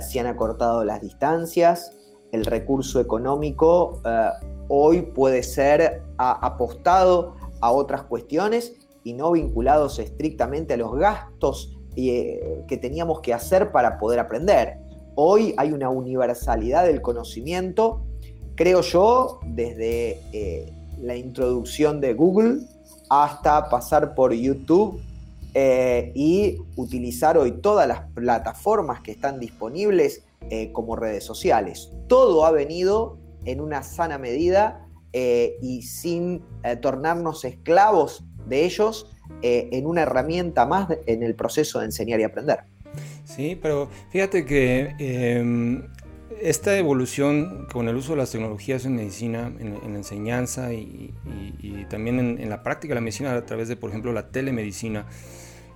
se han acortado las distancias, el recurso económico hoy puede ser apostado a otras cuestiones y no vinculados estrictamente a los gastos eh, que teníamos que hacer para poder aprender. Hoy hay una universalidad del conocimiento, creo yo, desde eh, la introducción de Google hasta pasar por YouTube eh, y utilizar hoy todas las plataformas que están disponibles como redes sociales. Todo ha venido en una sana medida y sin tornarnos esclavos de ellos eh, en una herramienta más en el proceso de enseñar y aprender. Sí, pero fíjate que em, esta evolución con el uso de las tecnologías en medicina, en, la enseñanza y, también en, la práctica de la medicina a través de, por ejemplo, la telemedicina,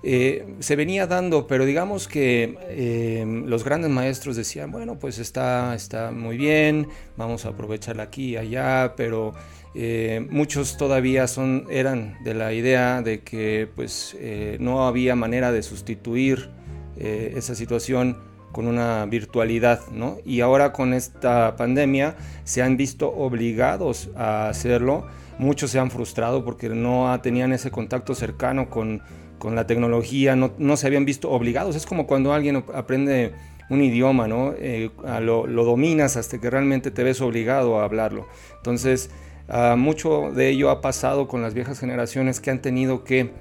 eh, se venía dando, pero digamos que em, los grandes maestros decían, bueno, pues está, está muy bien, vamos a aprovecharla aquí y allá, pero eh, muchos todavía son, eran de la idea de que pues, eh, no había manera de sustituir eh, esa situación con una virtualidad, ¿no? Y ahora con esta pandemia se han visto obligados a hacerlo. Muchos se han frustrado porque no tenían ese contacto cercano con, con la tecnología, no, no, se habían visto obligados. Es como cuando alguien aprende un idioma, ¿no? lo, lo, dominas hasta que realmente te ves obligado a hablarlo. Entonces, Ah, mucho de ello ha pasado con las viejas generaciones que han tenido que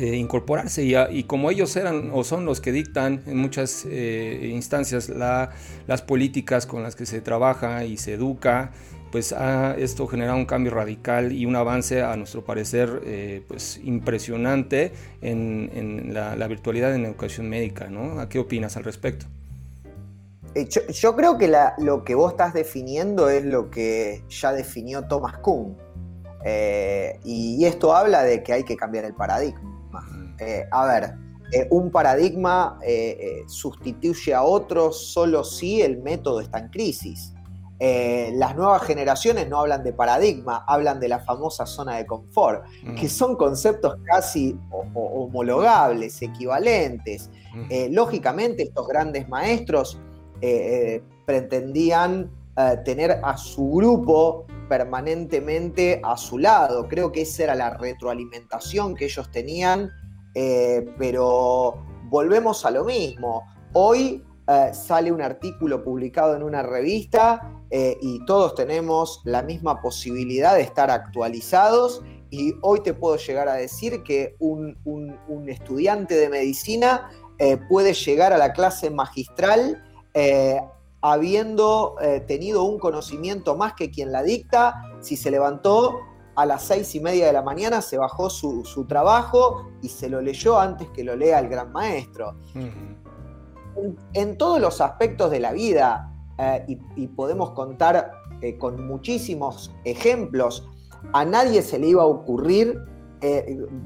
eh, incorporarse y, como ellos eran o son los que dictan en muchas eh, instancias las políticas con las que se trabaja y se educa, pues ha esto genera un cambio radical y un avance a nuestro parecer eh, pues impresionante en, la, virtualidad en educación médica. ¿no? ¿A qué opinas al respecto? Eh, yo, creo que lo que vos estás definiendo es lo que ya definió Thomas Kuhn. Eh, y, esto habla de que hay que cambiar el paradigma. A ver, un paradigma sustituye a otro solo si el método está en crisis. Las nuevas generaciones no hablan de paradigma, hablan de la famosa zona de confort, que son conceptos casi homologables, equivalentes. lógicamente, estos grandes maestros eh, pretendían eh, tener a su grupo permanentemente a su lado. Creo que esa era la retroalimentación que ellos tenían, eh, pero volvemos a lo mismo. Hoy sale un artículo publicado en una revista y todos tenemos la misma posibilidad de estar actualizados. Y hoy te puedo llegar a decir que un, estudiante de medicina puede llegar a la clase magistral eh, habiendo eh, tenido un conocimiento más que quien la dicta, si se levantó a las seis y media de la mañana, se bajó su, trabajo y se lo leyó antes que lo lea el gran maestro. en, todos los aspectos de la vida, eh, y, podemos contar con muchísimos ejemplos, a nadie se le iba a ocurrir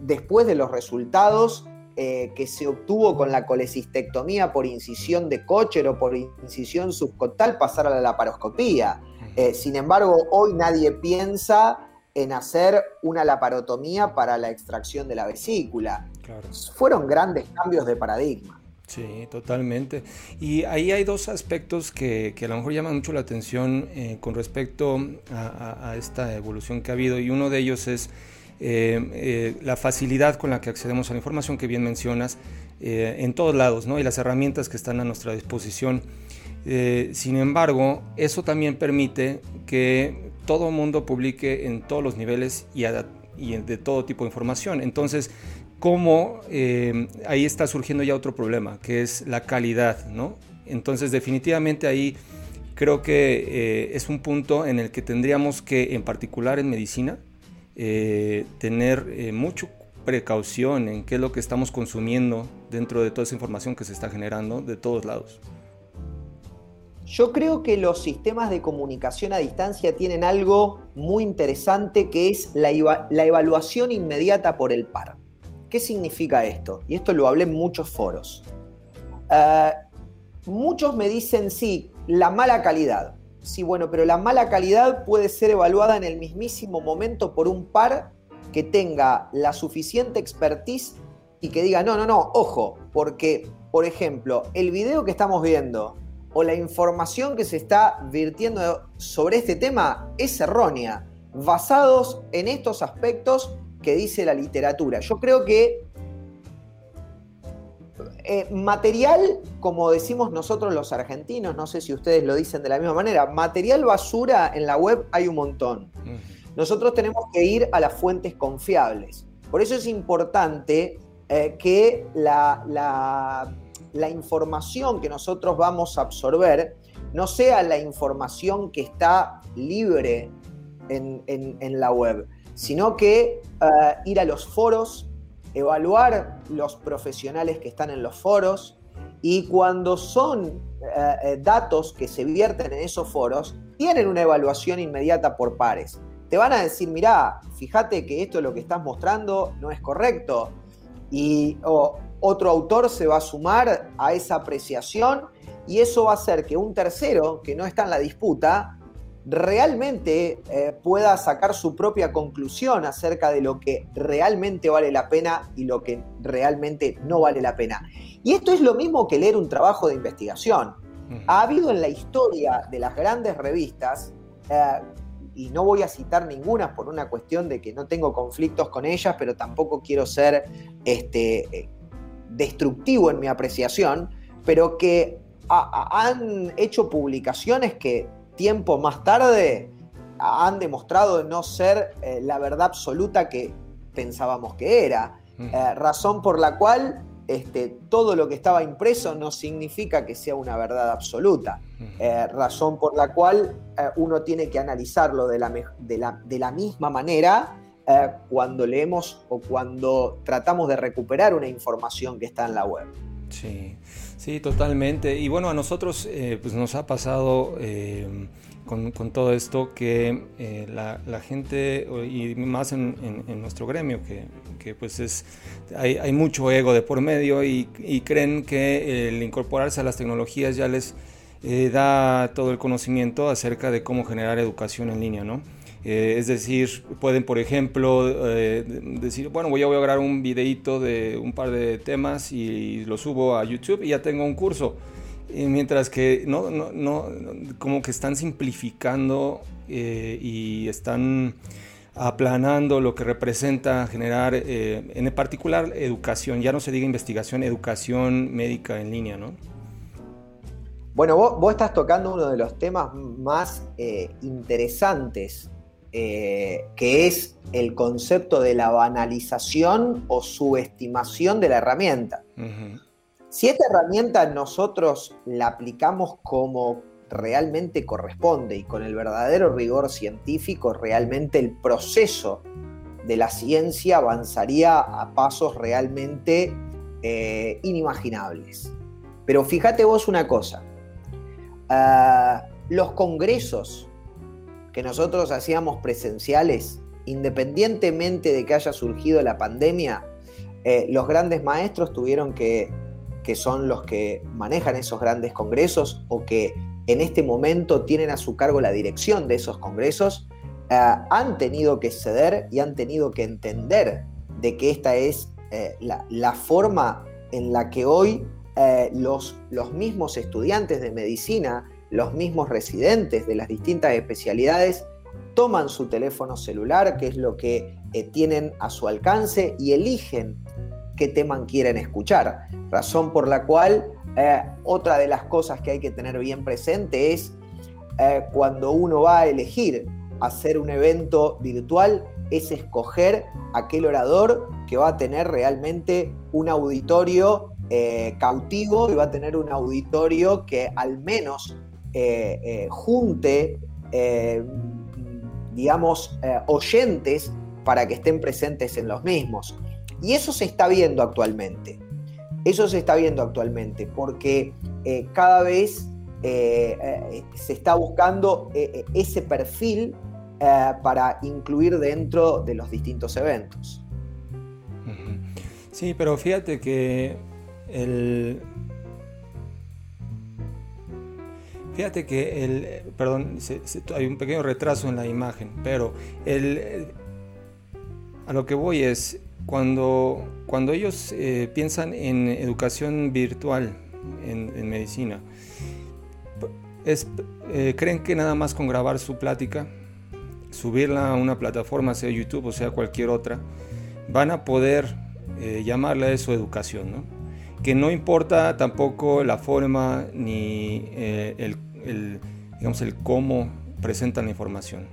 después de los resultados eh, que se obtuvo con la colecistectomía por incisión de Kocher o por incisión subcotal pasar a la laparoscopía. Eh, sin embargo, hoy nadie piensa en hacer una laparotomía para la extracción de la vesícula. Fueron grandes cambios de paradigma. Sí, totalmente. Y ahí hay dos aspectos que, a lo mejor llaman mucho la atención eh, con respecto a, esta evolución que ha habido y uno de ellos es eh, eh, la facilidad con la que accedemos a la información que bien mencionas eh, en todos lados, ¿no? Y las herramientas que están a nuestra disposición. sin embargo, eso también permite que todo mundo publique en todos los niveles y, y de todo tipo de información. Entonces, ¿cómo ahí está surgiendo ya otro problema, que es la calidad, ¿no? Entonces, definitivamente ahí creo que es un punto en el que tendríamos que, en particular en medicina, eh, tener eh, mucha precaución en qué es lo que estamos consumiendo dentro de toda esa información que se está generando de todos lados. Yo creo que los sistemas de comunicación a distancia tienen algo muy interesante que es la, evaluación inmediata por el par. ¿Qué significa esto? Y esto lo hablé en muchos foros. Eh, muchos me dicen, sí, la mala calidad. Sí, bueno, pero la mala calidad puede ser evaluada en el mismísimo momento por un par que tenga la suficiente expertise y que diga, no, no, no, ojo, porque, por ejemplo, el video que estamos viendo o la información que se está virtiendo sobre este tema es errónea, basados en estos aspectos que dice la literatura. Yo creo que eh, material, como decimos nosotros los argentinos, no sé si ustedes lo dicen de la misma manera, material basura en la web hay un montón. Nosotros tenemos que ir a las fuentes confiables. Por eso es importante eh, que la, la, información que nosotros vamos a absorber no sea la información que está libre en, la web, sino que eh, ir a los foros, evaluar los profesionales que están en los foros y cuando son eh, eh, datos que se vierten en esos foros, tienen una evaluación inmediata por pares. Te van a decir, mirá, fíjate que esto es lo que estás mostrando no es correcto. Y otro autor se va a sumar a esa apreciación y eso va a hacer que un tercero que no está en la disputa realmente eh, pueda sacar su propia conclusión acerca de lo que realmente vale la pena y lo que realmente no vale la pena. Y esto es lo mismo que leer un trabajo de investigación. Ha habido en la historia de las grandes revistas, eh, y no voy a citar ninguna por una cuestión de que no tengo conflictos con ellas, pero tampoco quiero ser este, eh, destructivo en mi apreciación, pero que han hecho publicaciones que tiempo más tarde han demostrado no ser eh, la verdad absoluta que pensábamos que era. Eh, razón por la cual este, todo lo que estaba impreso no significa que sea una verdad absoluta. Eh, razón por la cual uno tiene que analizarlo de la, de la, de la misma manera cuando leemos o cuando tratamos de recuperar una información que está en la web. Sí, sí, totalmente. Y bueno, a nosotros eh, pues nos ha pasado eh, con, todo esto que eh, la, gente, y más en, nuestro gremio, que, pues es, hay, mucho ego de por medio y, creen que el incorporarse a las tecnologías ya les da todo el conocimiento acerca de cómo generar educación en línea, ¿no? Eh, es decir, pueden, por ejemplo, eh, decir, bueno, voy a, voy a grabar un videito de un par de temas y lo subo a YouTube y ya tengo un curso. Y mientras que no, no, no, como que están simplificando eh, y están aplanando lo que representa generar, en particular, educación, ya no se diga investigación, educación médica en línea, ¿no? Bueno, vos, vos, estás tocando uno de los temas más interesantes eh, que es el concepto de la banalización o subestimación de la herramienta. Si esta herramienta nosotros la aplicamos como realmente corresponde y con el verdadero rigor científico, realmente el proceso de la ciencia avanzaría a pasos realmente eh, inimaginables. Pero fíjate vos una cosa, ah, los congresos que nosotros hacíamos presenciales, independientemente de que haya surgido la pandemia, eh, los grandes maestros tuvieron que, que son los que manejan esos grandes congresos o que en este momento tienen a su cargo la dirección de esos congresos, eh, han tenido que ceder y han tenido que entender de que esta es eh, la, forma en la que hoy los, los mismos estudiantes de medicina los mismos residentes de las distintas especialidades toman su teléfono celular, que es lo que eh, tienen a su alcance, y eligen qué tema quieren escuchar. Razón por la cual eh, otra de las cosas que hay que tener bien presente es eh, cuando uno va a elegir hacer un evento virtual, es escoger aquel orador que va a tener realmente un auditorio cautivo y va a tener un auditorio que al menos eh, eh, junte, eh, digamos, oyentes para que estén presentes en los mismos. Y eso se está viendo actualmente. Eso se está viendo actualmente porque cada vez se está buscando ese perfil para incluir dentro de los distintos eventos. Sí, pero fíjate que el, Fíjate que el, perdón, hay un pequeño retraso en la imagen, pero el, a lo que voy es, cuando, cuando ellos eh, piensan en educación virtual en, medicina, es, eh, creen que nada más con grabar su plática, subirla a una plataforma, sea YouTube o sea cualquier otra, van a poder eh, llamarle a eso educación, ¿no? Que no importa tampoco la forma ni eh, el, digamos, el cómo presentan la información.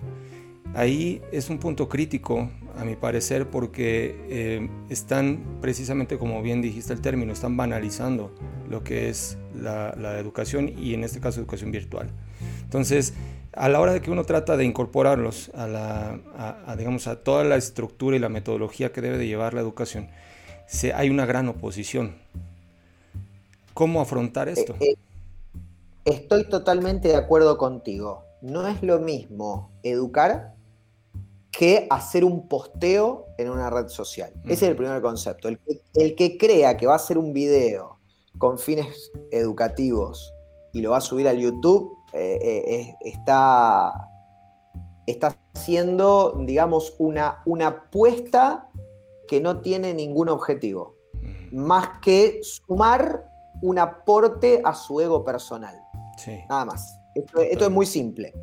Ahí es un punto crítico, a mi parecer, porque eh, están, precisamente como bien dijiste el término, están banalizando lo que es la, educación y en este caso educación virtual. Entonces, a la hora de que uno trata de incorporarlos a, la, digamos, a toda la estructura y la metodología que debe de llevar la educación, se, hay una gran oposición ¿Cómo afrontar eh, esto? Eh, estoy totalmente de acuerdo contigo. No es lo mismo educar que hacer un posteo en una red social. Ese es el primer concepto. El que, crea que va a hacer un video con fines educativos y lo va a subir al YouTube, eh, está, está haciendo, digamos, una, una apuesta que no tiene ningún objetivo, más que sumar un aporte a su ego personal. Nada más. Esto, es muy simple.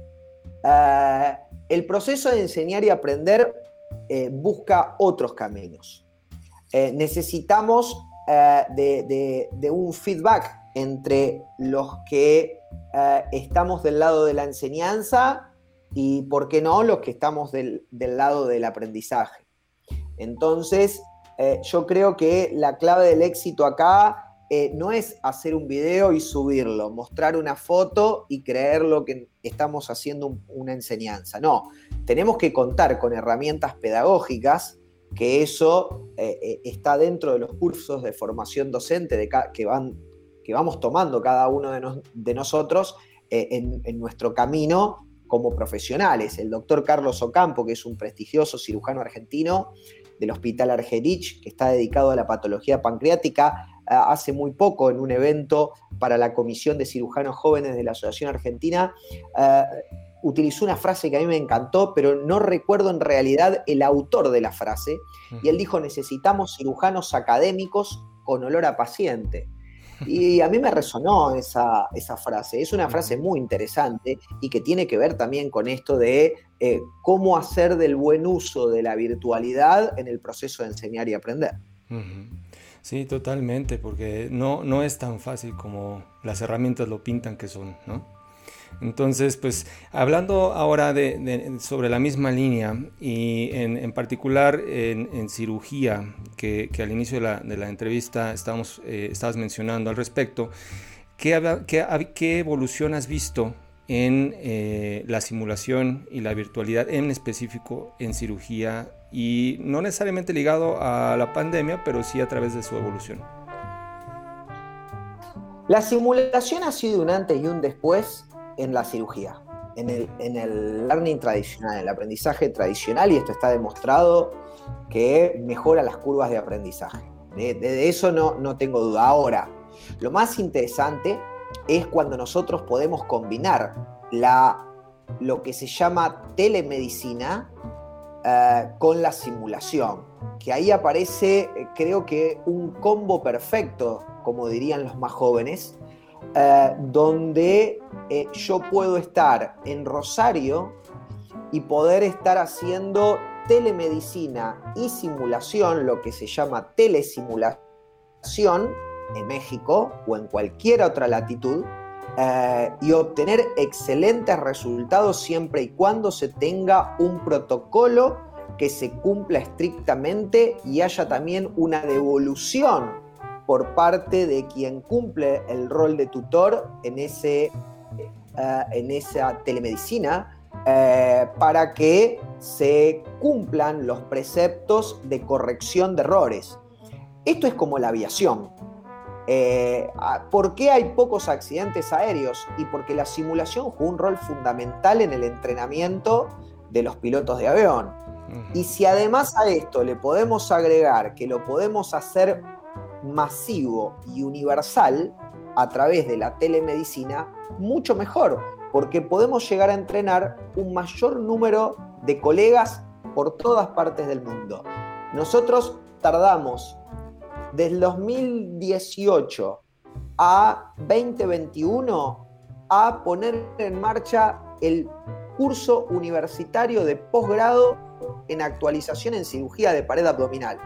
Eh, el proceso de enseñar y aprender eh, busca otros caminos. Eh, necesitamos de, un feedback entre los que estamos del lado de la enseñanza y, ¿por qué no?, los que estamos del, del lado del aprendizaje. Entonces, yo creo que la clave del éxito acá eh, no es hacer un video y subirlo, mostrar una foto y creer lo que estamos haciendo una enseñanza. No, tenemos que contar con herramientas pedagógicas que eso eh, eh, está dentro de los cursos de formación docente que, van, que vamos tomando cada uno de, nosotros en, en, nuestro camino como profesionales. El doctor Carlos Ocampo, que es un prestigioso cirujano argentino del Hospital Argerich, que está dedicado a la patología pancreática, hace muy poco en un evento para la Comisión de Cirujanos Jóvenes de la Asociación Argentina, utilizó una frase que a mí me encantó, pero no recuerdo en realidad el autor de la frase, y él dijo, necesitamos cirujanos académicos con olor a paciente. Y a mí me resonó esa, esa frase. Es una frase muy interesante y que tiene que ver también con esto de eh, cómo hacer del buen uso de la virtualidad en el proceso de enseñar y aprender. Sí, totalmente, porque no, no es tan fácil como las herramientas lo pintan que son, ¿no? Entonces, pues hablando ahora de, sobre la misma línea y en, particular en, cirugía, que, al inicio de la, entrevista estábamos, eh, estabas mencionando al respecto, ¿qué, qué, evolución has visto en eh, la simulación y la virtualidad en específico en cirugía y no necesariamente ligado a la pandemia, pero sí a través de su evolución? La simulación ha sido un antes y un después en la cirugía, en el, en el learning tradicional, en el aprendizaje tradicional, y esto está demostrado que mejora las curvas de aprendizaje. De, eso no, no tengo duda. Ahora, lo más interesante es cuando nosotros podemos combinar la, lo que se llama telemedicina eh, con la simulación, que ahí aparece eh, creo que un combo perfecto, como dirían los más jóvenes, eh, donde yo puedo estar en Rosario y poder estar haciendo telemedicina y simulación, lo que se llama telesimulación, en México o en cualquier otra latitud, eh, y obtener excelentes resultados siempre y cuando se tenga un protocolo que se cumpla estrictamente y haya también una devolución por parte de quien cumple el rol de tutor en, ese, eh, en esa telemedicina eh, para que se cumplan los preceptos de corrección de errores. Esto es como la aviación. Eh, ¿Por qué hay pocos accidentes aéreos? Y porque la simulación juega un rol fundamental en el entrenamiento de los pilotos de avión. Y si además a esto le podemos agregar que lo podemos hacer masivo y universal a través de la telemedicina, mucho mejor, porque podemos llegar a entrenar un mayor número de colegas por todas partes del mundo. Nosotros tardamos desde 2018 a 2021 a poner en marcha el curso universitario de posgrado en actualización en cirugía de pared abdominal.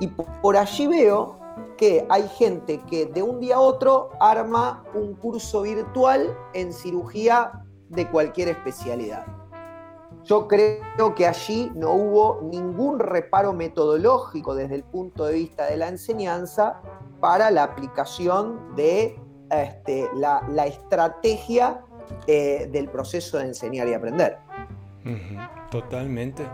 Y por allí veo que hay gente que de un día a otro arma un curso virtual en cirugía de cualquier especialidad. Yo creo que allí no hubo ningún reparo metodológico desde el punto de vista de la enseñanza para la aplicación de este, la, estrategia eh, del proceso de enseñar y aprender. Totalmente.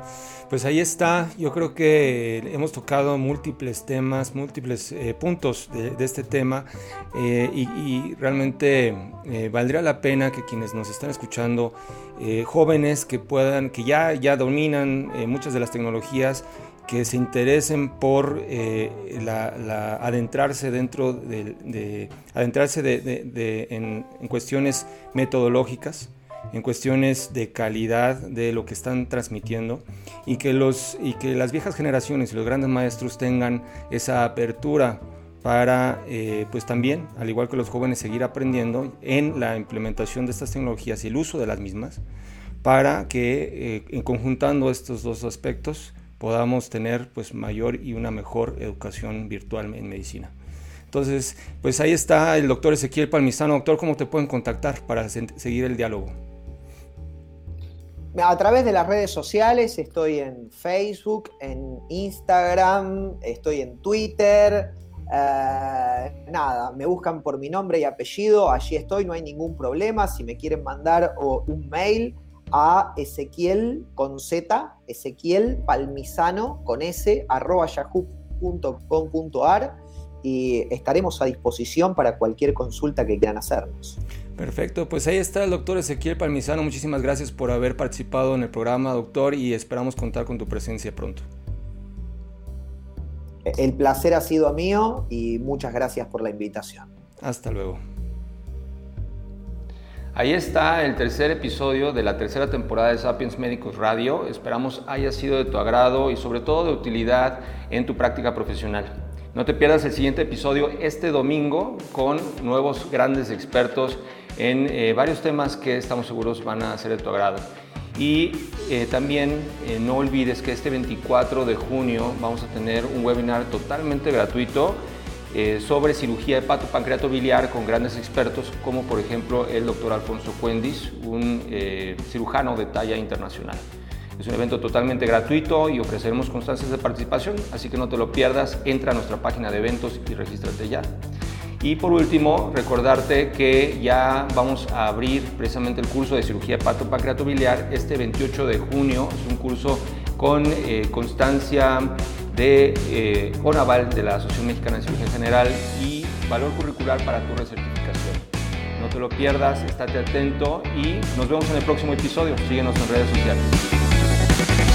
Pues ahí está, yo creo que hemos tocado múltiples temas, múltiples eh, puntos de, este tema eh, y, realmente eh, valdría la pena que quienes nos están escuchando, jóvenes que puedan, que ya, ya dominan muchas de las tecnologías, que se interesen por la, adentrarse dentro de, adentrarse de, en cuestiones metodológicas en cuestiones de calidad de lo que están transmitiendo y que, los, y que las viejas generaciones y los grandes maestros tengan esa apertura para eh, pues también, al igual que los jóvenes, seguir aprendiendo en la implementación de estas tecnologías y el uso de las mismas, para que eh, conjuntando estos dos aspectos podamos tener pues mayor y una mejor educación virtual en medicina. Entonces, pues ahí está el doctor Ezequiel Palmisano. Doctor, ¿cómo te pueden contactar para seguir el diálogo? A través de las redes sociales, estoy en Facebook, en Instagram, estoy en Twitter. Eh, nada, me buscan por mi nombre y apellido, allí estoy, no hay ningún problema. Si me quieren mandar un mail a Ezequiel con Z, Ezequiel Palmisano con S, arroba yahoo.com.ar y estaremos a disposición para cualquier consulta que quieran hacernos. Perfecto, pues ahí está el doctor Ezequiel Palmisano. Muchísimas gracias por haber participado en el programa, doctor, y esperamos contar con tu presencia pronto. El placer ha sido mío y muchas gracias por la invitación. Hasta luego. Ahí está el tercer episodio de la tercera temporada de Sapiens Médicos Radio. Esperamos haya sido de tu agrado y sobre todo de utilidad en tu práctica profesional. No te pierdas el siguiente episodio este domingo con nuevos grandes expertos en eh, varios temas que estamos seguros van a ser de tu agrado. Y eh, también eh, no olvides que este 24 de junio vamos a tener un webinar totalmente gratuito sobre cirugía hepatopancreatobiliar con grandes expertos como por ejemplo el doctor Alfonso Cuendis, un cirujano de talla internacional. Es un evento totalmente gratuito y ofreceremos constancias de participación, así que no te lo pierdas, entra a nuestra página de eventos y regístrate ya. Y por último, recordarte que ya vamos a abrir precisamente el curso de cirugía hepatopancreatobiliar este 28 de junio. Es un curso con eh, constancia de eh, ONAVAL, de la Asociación Mexicana de Cirugía General, y valor curricular para tu recertificación. No te lo pierdas, estate atento y nos vemos en el próximo episodio. Síguenos en redes sociales. Thank you.